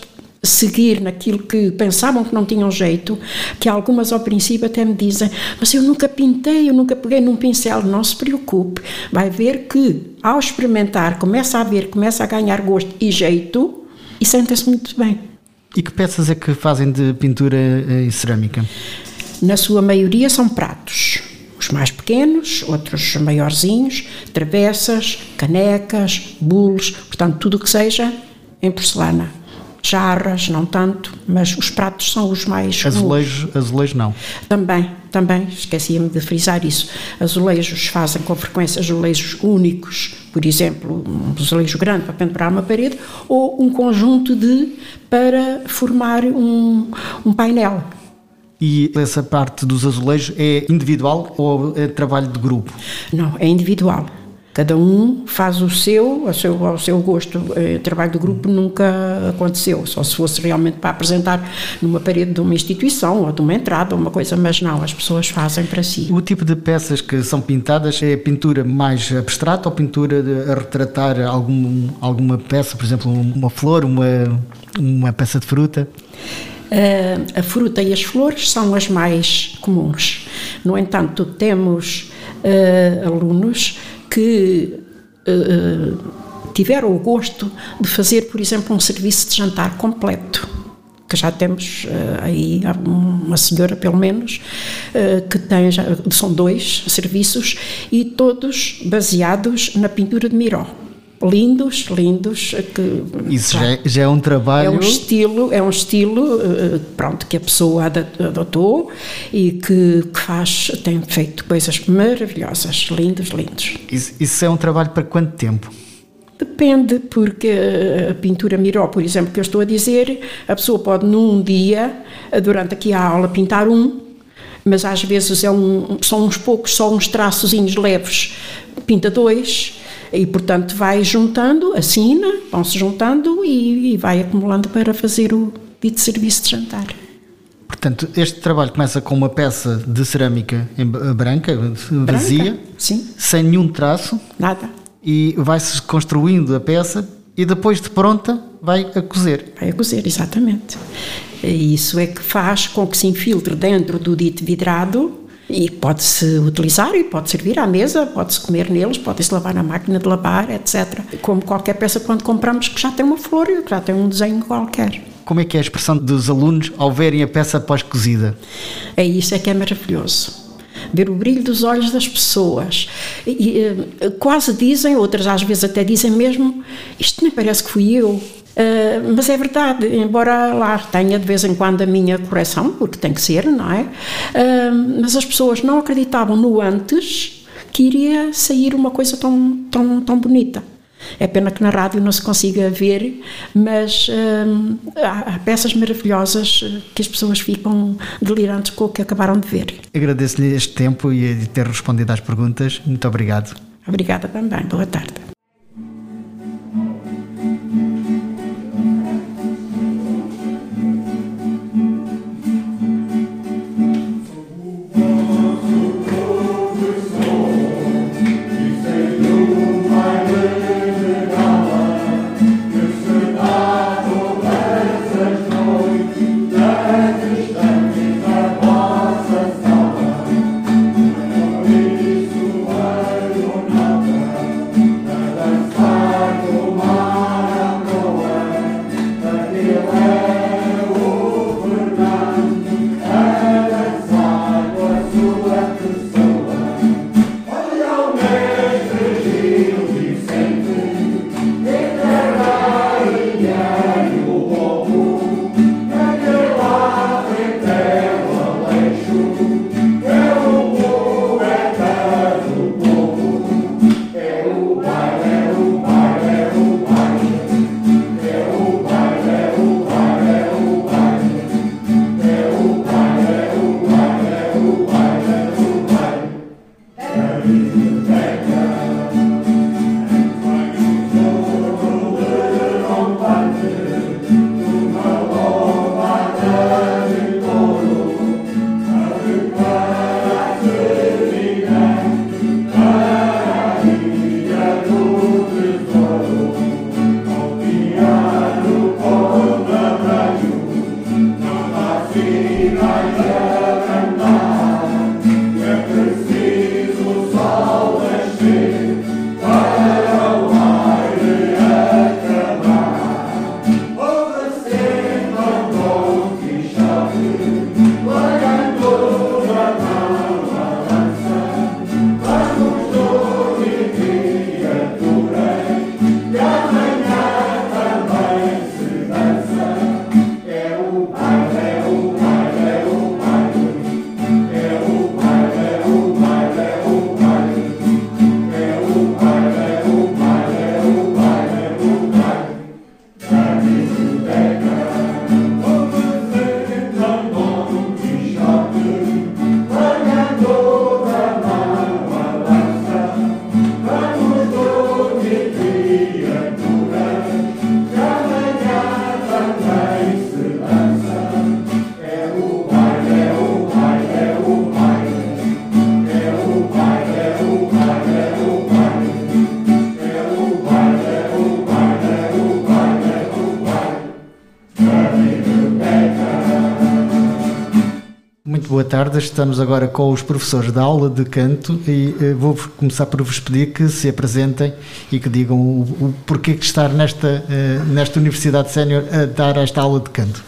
seguir naquilo que pensavam que não tinham jeito, que algumas ao princípio até me dizem, mas eu nunca pintei, eu nunca peguei num pincel, não se preocupe, vai ver que ao experimentar começa a ver, começa a ganhar gosto e jeito e sente-se muito bem. E que peças é que fazem de pintura em cerâmica? Na sua maioria são pratos. Os mais pequenos, outros maiorzinhos, travessas, canecas, bulos, portanto, tudo o que seja em porcelana jarras, não tanto, mas os pratos são os mais azulejo, azulejo não. Também, também, esquecia-me de frisar isso. Azulejos fazem com frequência azulejos únicos, por exemplo, um azulejo grande para pendurar uma parede, ou um conjunto de para formar um, um painel. E essa parte dos azulejos é individual ou é trabalho de grupo? Não, é individual. Cada um faz o seu, ao seu, ao seu gosto. O eh, trabalho do grupo nunca aconteceu, só se fosse realmente para apresentar numa parede de uma instituição ou de uma entrada ou uma coisa, mas não, as pessoas fazem para si. O tipo de peças que são pintadas é pintura mais abstrata ou pintura a retratar algum, alguma peça, por exemplo, uma flor, uma, uma peça de fruta? Uh, a fruta e as flores são as mais comuns. No entanto, temos uh, alunos que uh, tiveram o gosto de fazer, por exemplo, um serviço de jantar completo que já temos uh, aí uma senhora pelo menos uh, que tem já, são dois serviços e todos baseados na pintura de Miró lindos, lindos. Que, Isso já, já, é um trabalho. É um estilo, é um estilo pronto, que a pessoa adotou e que, que faz, tem feito coisas maravilhosas, lindos, lindos. Isso, isso é um trabalho para quanto tempo? Depende, porque a pintura Miró, por exemplo, que eu estou a dizer, a pessoa pode num dia, durante aqui a aula, pintar um, mas às vezes é um, são uns poucos, só uns traçozinhos leves, pinta dois, e portanto vai juntando, assina, vão-se juntando e, e vai acumulando para fazer o dito serviço de jantar. Portanto, este trabalho começa com uma peça de cerâmica branca, vazia, branca, sim. sem nenhum traço. Nada e vai-se construindo a peça e depois de pronta vai a cozer. Vai a cozer, exatamente. Isso é que faz com que se infiltre dentro do dito vidrado e pode-se utilizar e pode servir à mesa, pode-se comer neles, pode-se lavar na máquina de lavar, etc. Como qualquer peça quando compramos que já tem uma flor, que já tem um desenho qualquer. Como é que é a expressão dos alunos ao verem a peça pós-cozida? É isso é que é maravilhoso ver o brilho dos olhos das pessoas. E, eh, quase dizem, outras às vezes até dizem mesmo: Isto nem parece que fui eu. Uh, mas é verdade, embora lá tenha de vez em quando a minha correção, porque tem que ser, não é? Uh, mas as pessoas não acreditavam no antes que iria sair uma coisa tão, tão, tão bonita. É pena que na rádio não se consiga ver, mas hum, há, peças maravilhosas eh, que as pessoas ficam delirantes com o que acabaram de ver. Agradeço-lhe este tempo e ter respondido às perguntas. Muito obrigado. Obrigada também. Boa tarde. Tarde. Estamos agora com os professores da aula de canto e uh, vou começar por vos pedir que se apresentem e que digam o, o porquê de estar nesta, uh, nesta Universidade Sénior a dar esta aula de canto.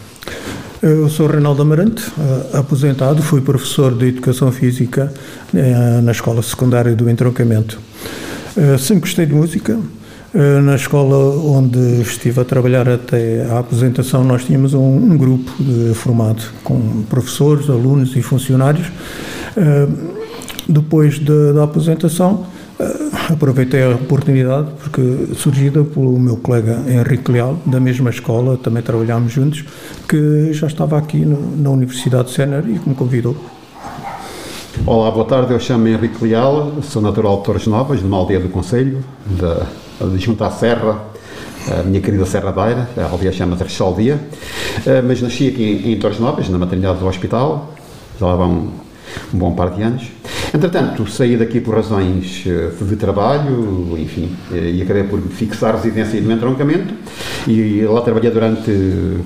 Eu sou Reinaldo Amarante, aposentado, fui professor de Educação Física na Escola Secundária do Entroncamento. Sempre gostei de música, eh, na escola onde estive a trabalhar até à apresentação, nós tínhamos um, um grupo de, formado com professores, alunos e funcionários. Eh, depois de, da apresentação, eh, aproveitei a oportunidade, porque surgida pelo meu colega Henrique Leal, da mesma escola, também trabalhámos juntos, que já estava aqui no, na Universidade de Sénior e que me convidou. Olá, boa tarde, eu chamo-me Henrique Leal, sou natural de Torres Novas, de uma aldeia do Conselho, da junto à Serra, a minha querida Serra Beira, a aldeia chama-se Rechaldia, eh, mas nasci aqui em Torres Novas, na maternidade do hospital, já lá vão um bom par de anos. Entretanto, saí daqui por razões eh, de trabalho, enfim, eh, e acabei por fixar residência no entroncamento e lá trabalhei durante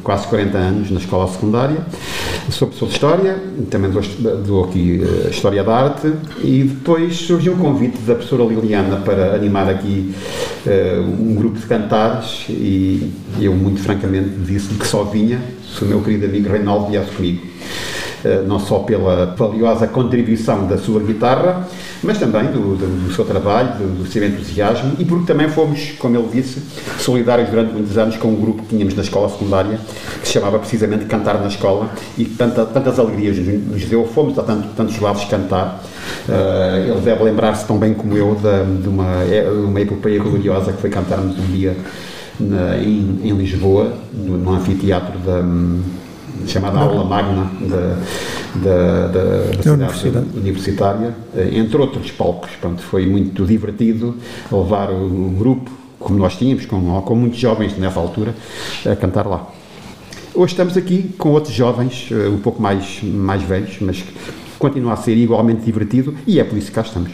quase 40 anos na escola secundária. Sou professor de História, também dou, dou aqui uh, História da Arte e depois surgiu um convite da professora Liliana para animar aqui uh, um grupo de cantares e eu muito francamente disse-lhe que só vinha se o meu querido amigo Reinaldo viesse comigo. Eh, não só pela valiosa contribuição da sua guitarra, mas também do, do, do seu trabalho, do, do, seu entusiasmo e porque também fomos, como ele disse, solidários durante muitos anos com um grupo que tínhamos na escola secundária que se chamava precisamente Cantar na Escola e tanta, tantas alegrias nos deu. Fomos a tanto, tantos lados cantar. Uh, ele deve lembrar-se tão bem como eu de, de uma, é, uma epopeia gloriosa que foi cantarmos um dia na, em, em, Lisboa, no, no anfiteatro da chamada aula magna da, da, da, da universidade universitária, eh, entre outros palcos. Pronto, foi muito divertido levar o, grupo, como nós tínhamos, com, com muitos jovens nessa altura, a cantar lá. Hoje estamos aqui com outros jovens, eh, um pouco mais, mais velhos, mas continua a ser igualmente divertido e é por isso que cá estamos.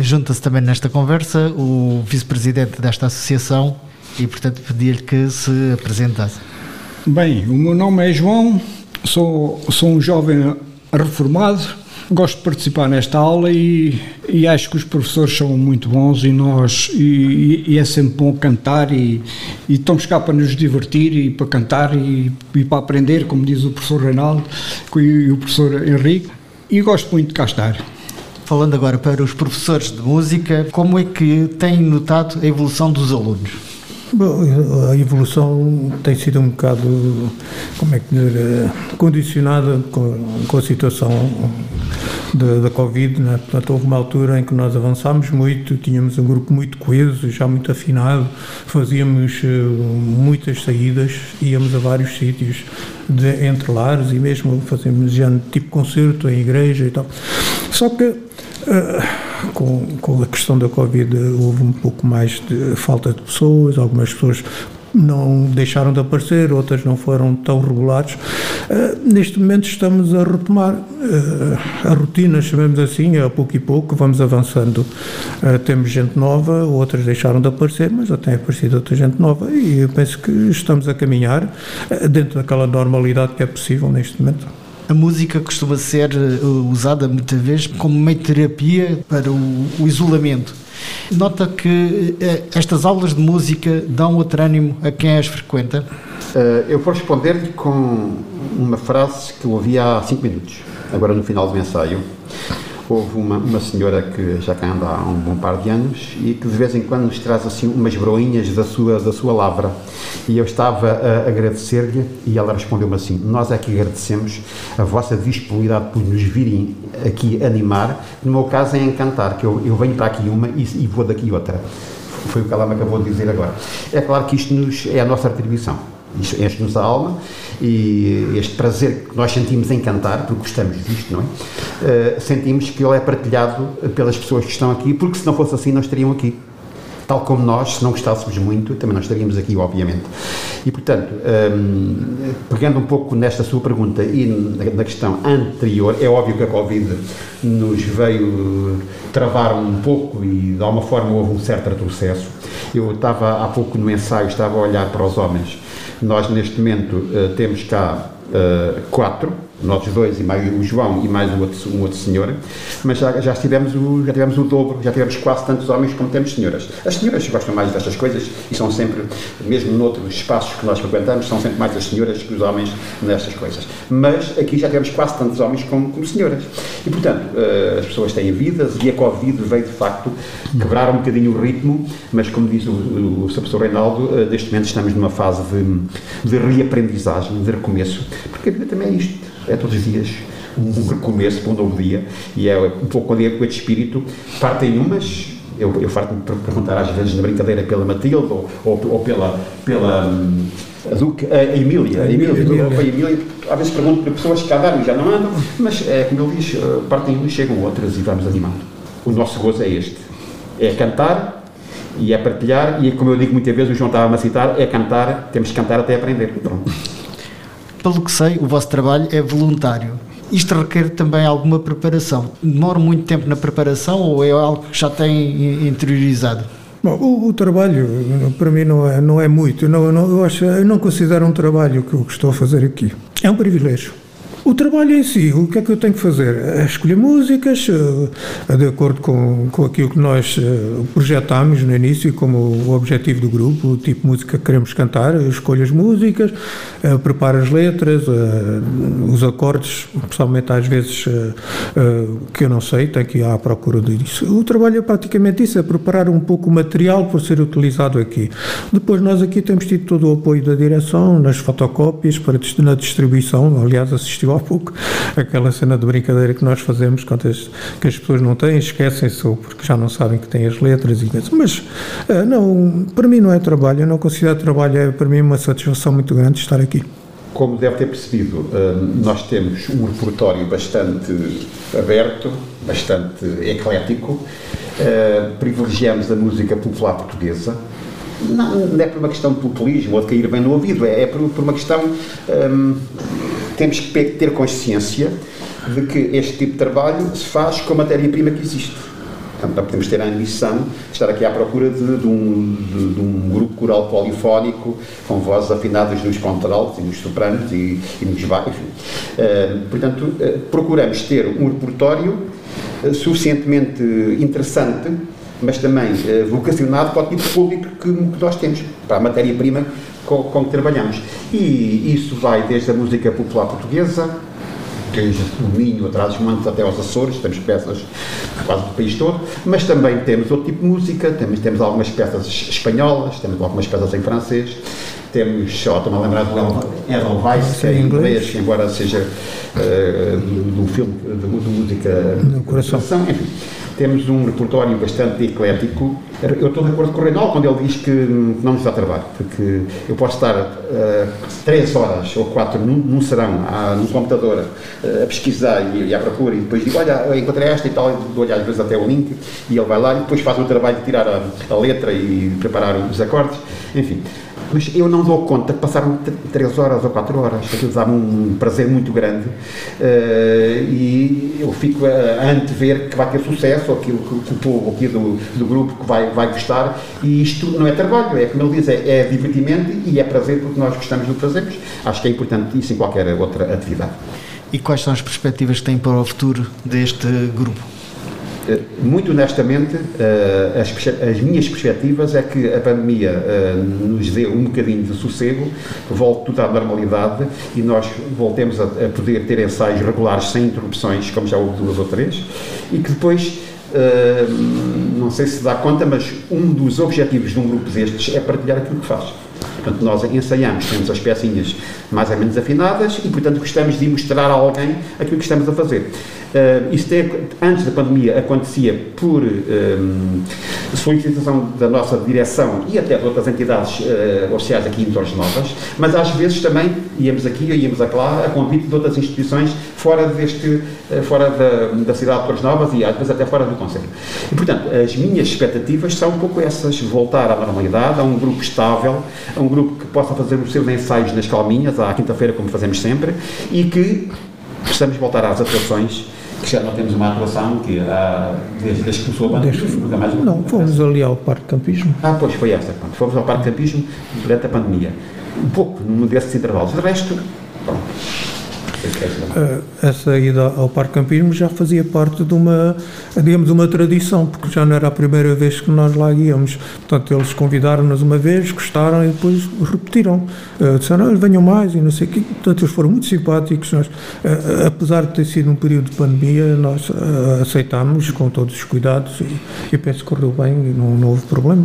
Junta-se também nesta conversa o vice-presidente desta associação e, portanto, pedir-lhe que se apresentasse. Bem, o meu nome é João, sou, sou um jovem reformado, gosto de participar nesta aula e, e acho que os professores são muito bons e nós e, e é sempre bom cantar e, e, estamos cá para nos divertir e para cantar e, e para aprender, como diz o professor Reinaldo e o professor Henrique, e gosto muito de cá estar. Falando agora para os professores de música, como é que têm notado a evolução dos alunos? A evolução tem sido um bocado, como é que dizer, eh, condicionada com, com a situação da, da Covid, né? portanto houve uma altura em que nós avançámos muito, tínhamos um grupo muito coeso, já muito afinado, fazíamos uh, muitas saídas, íamos a vários sítios de, entre lares e mesmo fazíamos já tipo concerto em igreja e tal. Só que uh, com, com a questão da Covid houve um pouco mais de falta de pessoas, algumas pessoas não deixaram de aparecer, outras não foram tão regulares. Uh, neste momento estamos a retomar uh, a rotina, chamemos assim, a pouco e pouco, vamos avançando. Uh, temos gente nova, outras deixaram de aparecer, mas já tem aparecido outra gente nova e eu penso que estamos a caminhar dentro daquela normalidade que é possível neste momento. A música costuma ser eh, usada muitas vezes como meio de terapia para o, o isolamento. Nota que eh, estas aulas de música dão outro ânimo a quem as frequenta? Eu vou responder-lhe com uma frase que eu ouvi há cinco minutos, agora no final do ensaio. Houve uma, uma senhora que já cá anda há um bom par de anos e que de vez em quando nos traz assim umas broinhas da sua, da sua lavra. E eu estava a agradecer-lhe e ela respondeu-me assim: Nós é que agradecemos a vossa disponibilidade por nos virem aqui animar. No meu caso é encantar, que eu, eu venho para aqui uma e, e vou daqui outra. Foi o que ela me acabou de dizer agora. É claro que isto nos, é a nossa atribuição isto enche-nos a alma e este prazer que nós sentimos em cantar, porque gostamos disto, não é? Uh, sentimos que ele é partilhado pelas pessoas que estão aqui, porque se não fosse assim, não estariam aqui. Tal como nós, se não gostássemos muito, também não estaríamos aqui, obviamente. E, portanto, um, ehm, pegando um pouco nesta sua pergunta e na questão anterior, é óbvio que a Covid nos veio travar um pouco e, de alguma forma, houve um certo retrocesso. Eu estava há pouco no ensaio, estava a olhar para os homens nós, neste momento, uh, temos cá uh, quatro, nós dois e mais o João e mais um outro, um outro senhor, mas já, já, tivemos o, já tivemos o dobro, já tivemos quase tantos homens como temos senhoras. As senhoras gostam mais destas coisas e são sempre, mesmo noutros espaços que nós frequentamos, são sempre mais as senhoras que os homens nestas coisas. Mas aqui já tivemos quase tantos homens como, como senhoras. E, portanto, uh, as pessoas têm vidas e a Covid veio, de facto, quebrar um bocadinho o ritmo, mas, como diz o, o, o professor Reinaldo, uh, neste momento estamos numa fase de, de reaprendizagem, de recomeço, porque a vida também é isto é todos os dias um recomeço para um novo dia e é um pouco com este espírito. Partem umas, eu, eu farto-me perguntar às vezes na brincadeira pela Matilde ou, ou, ou pela, pela hum, a, Duque, a, a Emília, a Emília. A Emília, às vezes pergunto para pessoas que andaram e já não andam, mas é como ele diz, eh, partem umas, chegam outras e vamos animando. O nosso gozo é este, é cantar e é partilhar e como eu digo muitas vezes, o João estava-me a citar, é cantar, temos que cantar até aprender. Pronto pelo que sei, o vosso trabalho é voluntário. Isto requer também alguma preparação. Demora muito tempo na preparação ou é algo que já tem interiorizado? Bom, o, o, trabalho para mim não é, não é muito. Não, não, eu, acho, eu não considero um trabalho que eu estou a fazer aqui. É um privilégio. O trabalho em si, o que é que eu tenho que fazer? É escolher músicas uh, de acordo com, com aquilo que nós uh, projetámos no início como o objetivo do grupo, o tipo de música que queremos cantar, escolho as músicas, uh, preparo as letras, os acordes, pessoalmente às vezes que eu não sei, tenho que ir à procura disso. O trabalho é praticamente isso, é preparar um pouco o material para ser utilizado aqui. Depois nós aqui temos tido todo o apoio da direção, nas fotocópias, para, na distribuição, aliás assistiu há pouco, aquela cena de brincadeira que nós fazemos que as pessoas não têm, esquecem-se ou porque já não sabem que têm as letras e isso. Mas, uh, não, para mim não é trabalho, eu não considero trabalho, é para mim uma satisfação muito grande estar aqui. Como deve ter percebido, eh, nós temos um repertório bastante aberto, bastante eclético, eh, privilegiamos a música popular portuguesa, não, não, é por uma questão de populismo ou de cair bem no ouvido, é, é por, uma questão temos que ter consciência de que este tipo de trabalho se faz com a matéria-prima que existe. Portanto, podemos ter a ambição de estar aqui à procura de, de, um, de, de um, grupo coral polifónico com vozes afinadas nos contraltos e nos sopranos e, e nos baixos. Uh, portanto, uh, procuramos ter um repertório uh, suficientemente interessante mas também vocacionado para o tipo de público que, que nós temos, para a matéria-prima com, com que trabalhamos. E isso vai desde a música popular portuguesa, desde o Minho, atrás dos montes até aos Açores, temos peças quase do país todo, mas também temos outro tipo de música, temos, temos algumas peças espanholas, temos algumas peças em francês, temos, só estou-me a lembrar do Edelweiss, que é em inglês, embora seja uh, do, do filme de, de música do coração. enfim temos um repertório bastante eclético. Eu estou de acordo com o Reinaldo quando ele diz que não nos dá trabalho, porque eu posso estar uh, três horas ou quatro num, num serão, uh, num computador, uh, a pesquisar e, e à procura, e depois digo, olha, eu encontrei esta e tal, dou-lhe às vezes até o link, e ele vai lá e depois faz o trabalho de tirar a, a letra e preparar os acordes, enfim mas eu não dou conta que passaram 3 horas ou 4 horas. Aquilo dá-me um prazer muito grande uh, e eu fico a, a antever que vai ter sucesso, ou aquilo que, que o povo aqui do, do grupo que vai, vai gostar. E isto não é trabalho, é como ele diz, é, é divertimento e é prazer porque nós gostamos do que fazemos. Acho que é importante isso em qualquer outra atividade. E quais são as perspectivas que tem para o futuro deste grupo? Eh, muito honestamente, eh, as, as, minhas perspectivas é que a pandemia eh, nos dê um bocadinho de sossego, volte tudo à normalidade e nós voltemos a, a poder ter ensaios regulares sem interrupções, como já houve duas ou três, e que depois não sei se dá conta, mas um dos objetivos de um grupo destes é partilhar aquilo que faz. Portanto, nós ensaiamos, temos as pecinhas mais ou menos afinadas e, portanto, gostamos de mostrar a alguém aquilo que estamos a fazer. Uh, isto é, antes da pandemia acontecia por um, solicitação da nossa direção e até de outras entidades uh, oficiais aqui em Torres Novas, mas às vezes também íamos aqui ou íamos lá a convite de outras instituições fora, deste, uh, fora da, da cidade de Torres Novas e às vezes até fora do Conselho. E, portanto, as minhas expectativas são um pouco essas, voltar à normalidade, a um grupo estável, a um grupo que possa fazer os seus ensaios nas calminhas, à quinta-feira, como fazemos sempre, e que possamos voltar às atuações que já não temos uma atuação que há, desde, desde que começou a banda. Nunca mais não, fomos ali ao Parque Campismo. Ah, pois, foi essa. Pronto. Fomos ao Parque Campismo durante a pandemia. Um pouco, num desses intervalos. De resto, pronto. Essa ida ao Parque Campismo já fazia parte de uma, digamos, uma tradição, porque já não era a primeira vez que nós lá íamos. Portanto, eles convidaram-nos uma vez, gostaram e depois repetiram. Uh, disseram, venham mais e não sei o quê. Portanto, eles foram muito simpáticos. Nós, uh, apesar de ter sido um período de pandemia, nós uh, aceitámos com todos os cuidados e, e penso que correu bem e não, não houve problema.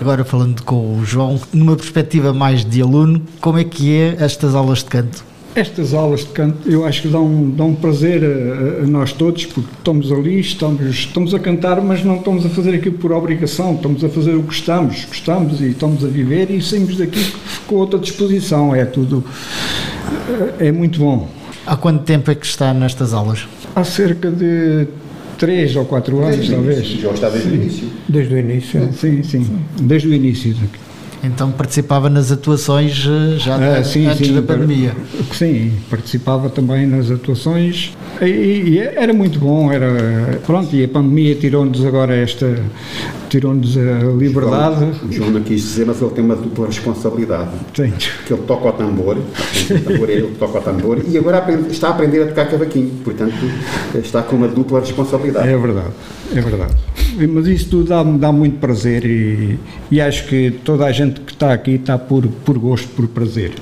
Agora falando com o João, numa perspectiva mais de aluno, como é que é estas aulas de canto? Estas aulas de canto eu acho que dão, dão prazer a, a, nós todos, porque estamos ali, estamos, estamos a cantar, mas não estamos a fazer aquilo por obrigação, estamos a fazer o que gostamos, gostamos e estamos a viver e saímos daqui com outra disposição, é tudo, é muito bom. Há quanto tempo é que está nestas aulas? Há cerca de três ou quatro anos, desde talvez. Já está desde o início. Desde o início. Sim, sim, desde o início. Então participava nas atuações eh, já ah, sim, antes sim, da pandemia? Sim, participava também nas atuações e, e, era muito bom, era pronto, e a pandemia tirou-nos agora esta tirou-nos a liberdade. O João não quis dizer, mas ele tem uma dupla responsabilidade. Tem. Que ele toca o tambor, o tambor é ele que toca o tambor, e agora está a aprender a tocar cavaquinho, portanto está com uma dupla responsabilidade. É verdade, é verdade. Mas isso tudo dá-me dá muito prazer e, e acho que toda a gente que está aqui está por, por gosto, por prazer.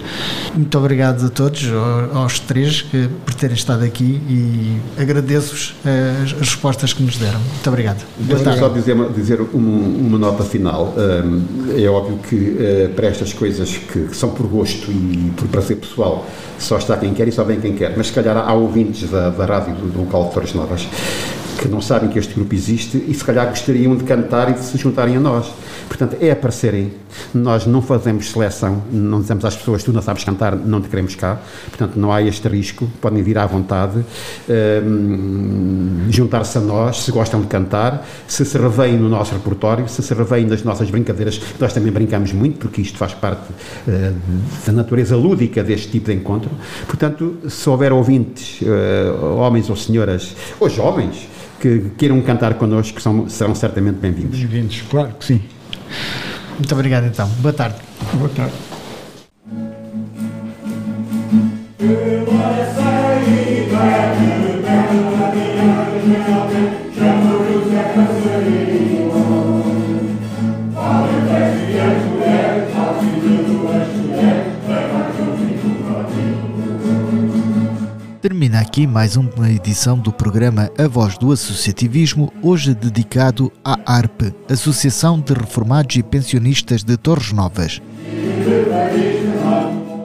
Muito obrigado a todos, aos três, que, por terem estado aqui e agradeço-vos eh, as, respostas que nos deram. Muito obrigado. Deixa-me só dizer, dizer um, uma nota final. É óbvio que uh, para estas coisas que, que, são por gosto e por prazer pessoal, só está quem quer e só vem quem quer. Mas se calhar há ouvintes da, da rádio do, do local de Torres Novas que não sabem que este grupo existe e se calhar gostariam de cantar e de se juntarem a nós. Portanto, é aparecerem. Nós não fazemos seleção, não dizemos às pessoas, tu não sabes cantar, não te queremos cá. Portanto, não há este risco, podem vir à vontade, um, juntar-se a nós, se gostam de cantar, se se revêem no nosso repertório, se se revêem nas nossas brincadeiras, nós também brincamos muito, porque isto faz parte uh, da natureza lúdica deste tipo de encontro. Portanto, se houver ouvintes, uh, homens ou senhoras, ou jovens, que queiram cantar connosco são, serão certamente bem-vindos. Bem-vindos, claro que sim. Muito obrigado então. Boa tarde. Boa tarde. Termina aqui mais uma edição do programa A Voz do Associativismo, hoje dedicado à ARP, Associação de Reformados e Pensionistas de Torres Novas.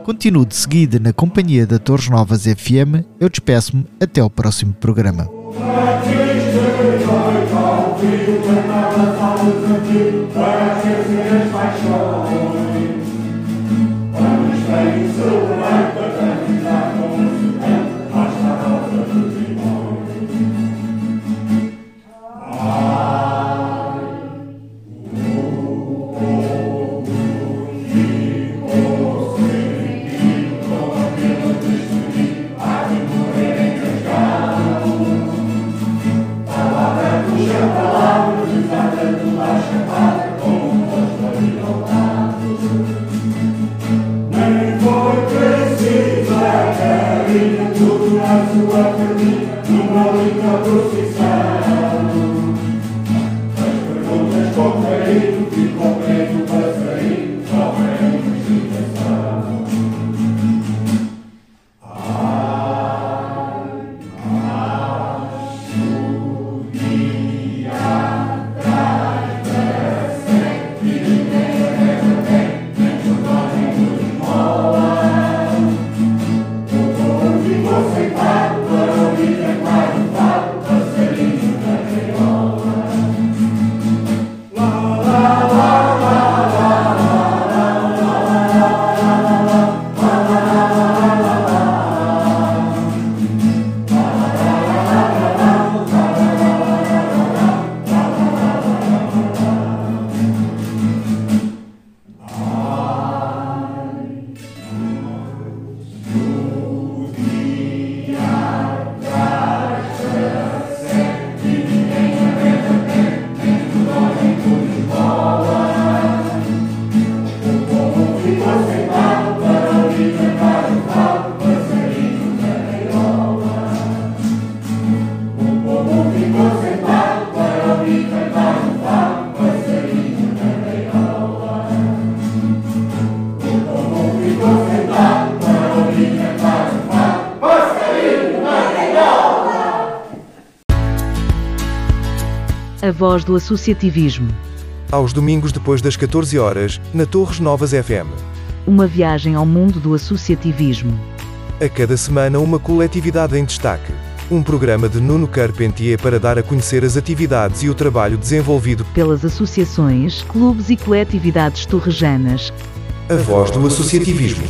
Continuo de seguida na companhia da Torres Novas FM. Eu despeço-me até ao próximo programa. Voz do associativismo. Aos domingos depois das 14 horas, na Torres Novas FM. Uma viagem ao mundo do associativismo. A cada semana uma coletividade em destaque. Um programa de Nuno Carpentier para dar a conhecer as atividades e o trabalho desenvolvido pelas associações, clubes e coletividades torrejanas. A voz do associativismo.